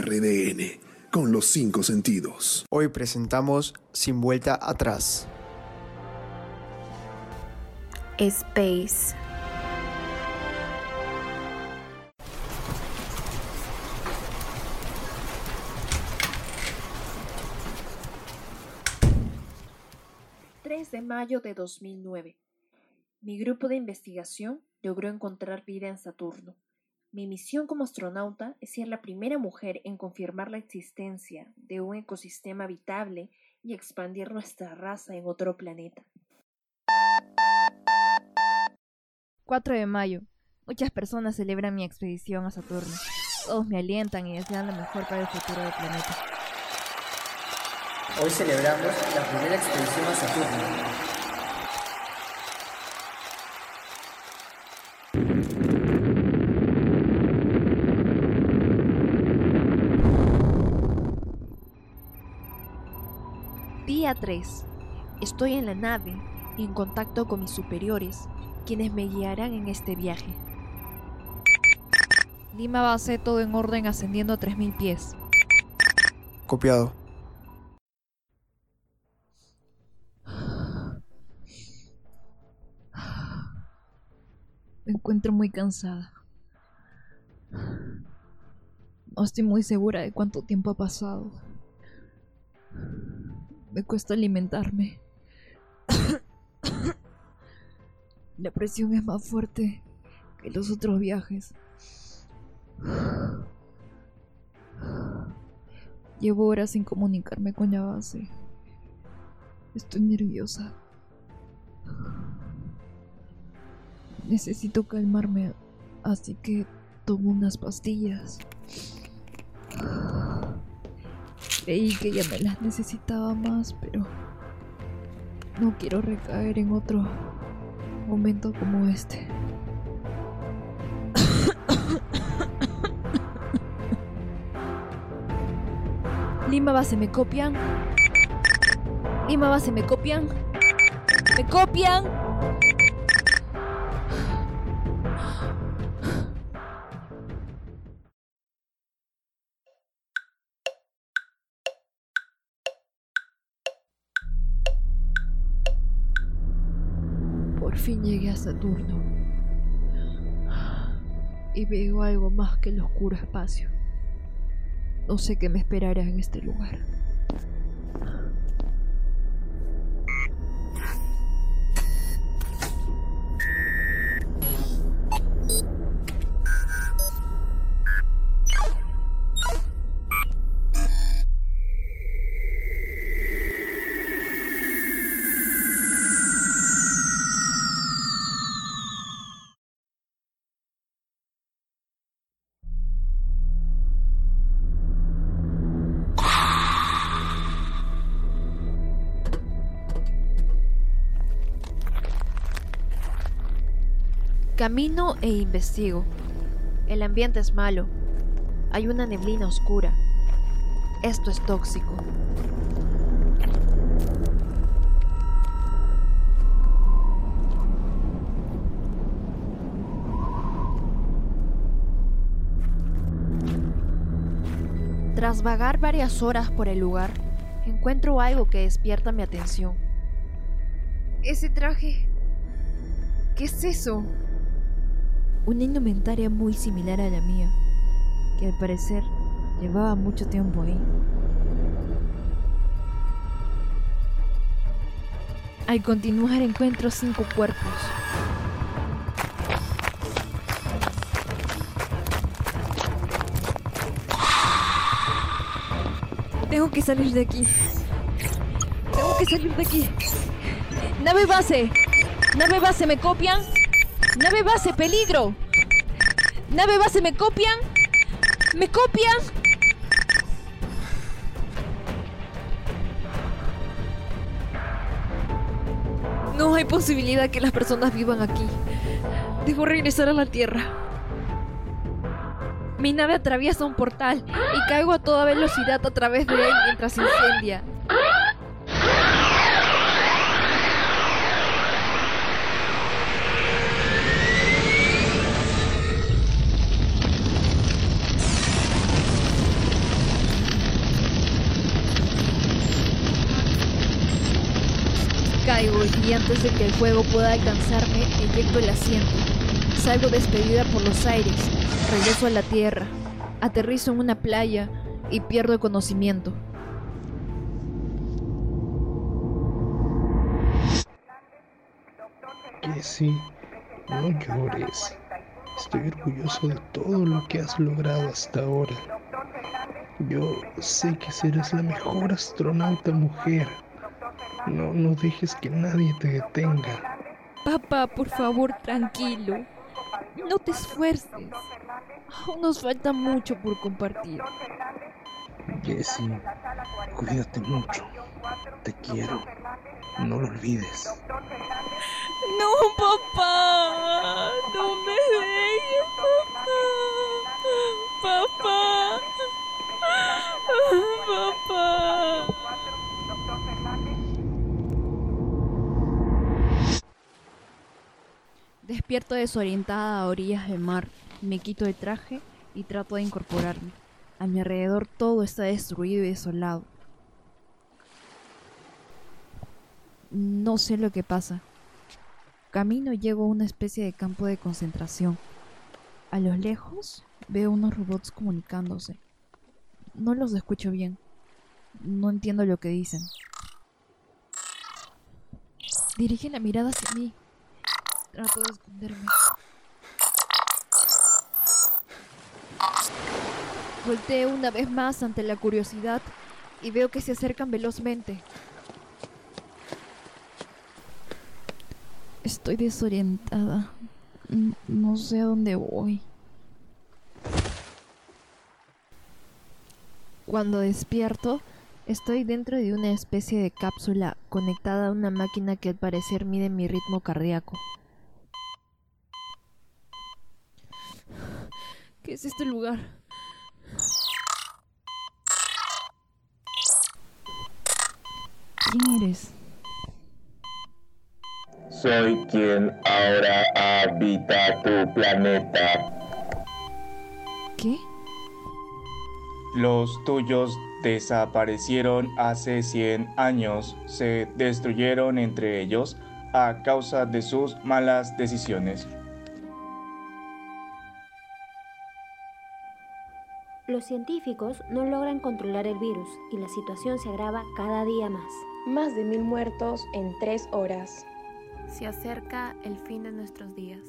RDN, con los cinco sentidos. Hoy presentamos Sin Vuelta Atrás. Space. de mayo de 2009. Mi grupo de investigación logró encontrar vida en Saturno. Mi misión como astronauta es ser la primera mujer en confirmar la existencia de un ecosistema habitable y expandir nuestra raza en otro planeta. 4 de mayo. Muchas personas celebran mi expedición a Saturno. Todos me alientan y desean lo mejor para el futuro del planeta. Hoy celebramos la primera expedición a Saturno. Día 3. Estoy en la nave en contacto con mis superiores, quienes me guiarán en este viaje. Lima base todo en orden ascendiendo a 3000 pies. Copiado. Me encuentro muy cansada. No estoy muy segura de cuánto tiempo ha pasado. Me cuesta alimentarme. La presión es más fuerte que los otros viajes. Llevo horas sin comunicarme con la base. Estoy nerviosa. Necesito calmarme, así que tomo unas pastillas. Creí que ya me las necesitaba más, pero no quiero recaer en otro momento como este. Lima base, ¿me copian? Lima base, ¿me copian? ¿Me copian? Fin llegué a Saturno y veo algo más que el oscuro espacio. No sé qué me esperará en este lugar. Camino e investigo. El ambiente es malo. Hay una neblina oscura. Esto es tóxico. Tras vagar varias horas por el lugar, encuentro algo que despierta mi atención. Ese traje... ¿Qué es eso? Una indumentaria muy similar a la mía, que al parecer llevaba mucho tiempo ahí. Al continuar encuentro cinco cuerpos. Tengo que salir de aquí. Tengo que salir de aquí. Nave base. Nave base, ¿me copian? Nave base, peligro. Nave base, ¿me copian? ¿Me copian? No hay posibilidad que las personas vivan aquí. Debo regresar a la Tierra. Mi nave atraviesa un portal y caigo a toda velocidad a través de él mientras se incendia. Y antes de que el fuego pueda alcanzarme, eyecto el asiento. Salgo despedida por los aires, regreso a la tierra, aterrizo en una playa y pierdo el conocimiento. Jessie, no llores. Estoy orgulloso de todo lo que has logrado hasta ahora. Yo sé que serás la mejor astronauta mujer. No, no dejes que nadie te detenga. Papá, por favor, tranquilo. No te esfuerces. Aún nos falta mucho por compartir. Jessie, cuídate mucho. Te quiero. No lo olvides. No, papá. No me dejes, papá. Papá. Despierto desorientada a orillas del mar. Me quito el traje y trato de incorporarme. A mi alrededor todo está destruido y desolado. No sé lo que pasa. Camino y llego a una especie de campo de concentración. A lo lejos veo unos robots comunicándose. No los escucho bien. No entiendo lo que dicen. Dirigen la mirada hacia mí. Trato de esconderme. Volteo una vez más ante la curiosidad y veo que se acercan velozmente. Estoy desorientada. No sé a dónde voy. Cuando despierto, estoy dentro de una especie de cápsula conectada a una máquina que al parecer mide mi ritmo cardíaco. Es este lugar? ¿Quién eres? Soy quien ahora habita tu planeta. ¿Qué? Los tuyos desaparecieron hace 100 años, se destruyeron entre ellos a causa de sus malas decisiones. Los científicos no logran controlar el virus y la situación se agrava cada día más. Más de mil muertos en tres horas. Se acerca el fin de nuestros días.